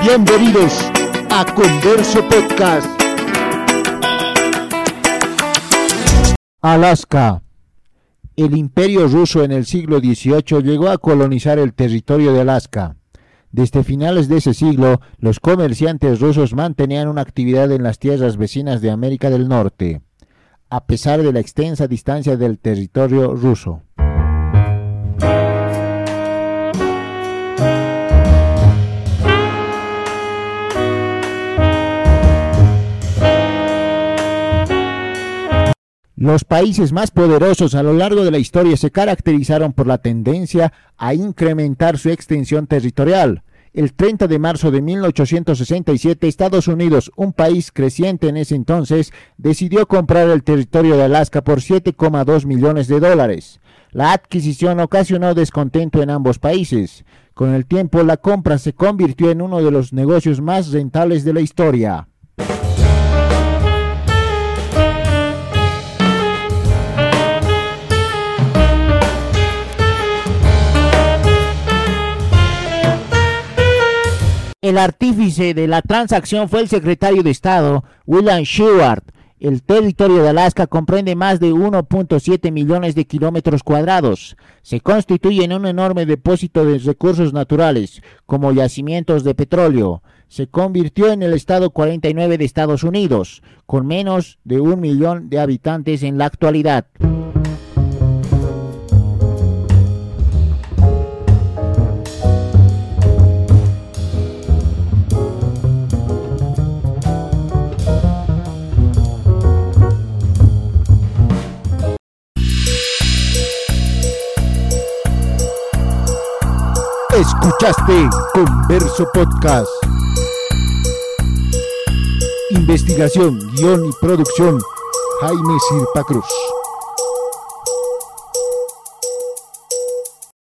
Bienvenidos a Converso Podcast. Alaska. El imperio ruso en el siglo XVIII llegó a colonizar el territorio de Alaska. Desde finales de ese siglo, los comerciantes rusos mantenían una actividad en las tierras vecinas de América del Norte, a pesar de la extensa distancia del territorio ruso. Los países más poderosos a lo largo de la historia se caracterizaron por la tendencia a incrementar su extensión territorial. El 30 de marzo de 1867, Estados Unidos, un país creciente en ese entonces, decidió comprar el territorio de Alaska por 7,2 millones de dólares. La adquisición ocasionó descontento en ambos países. Con el tiempo, la compra se convirtió en uno de los negocios más rentables de la historia. El artífice de la transacción fue el secretario de Estado, William Sheward. El territorio de Alaska comprende más de 1.7 millones de kilómetros cuadrados. Se constituye en un enorme depósito de recursos naturales, como yacimientos de petróleo. Se convirtió en el estado 49 de Estados Unidos, con menos de un millón de habitantes en la actualidad. Escuchaste Converso Podcast. Investigación, guion y producción, Jaime Sirpa Cruz.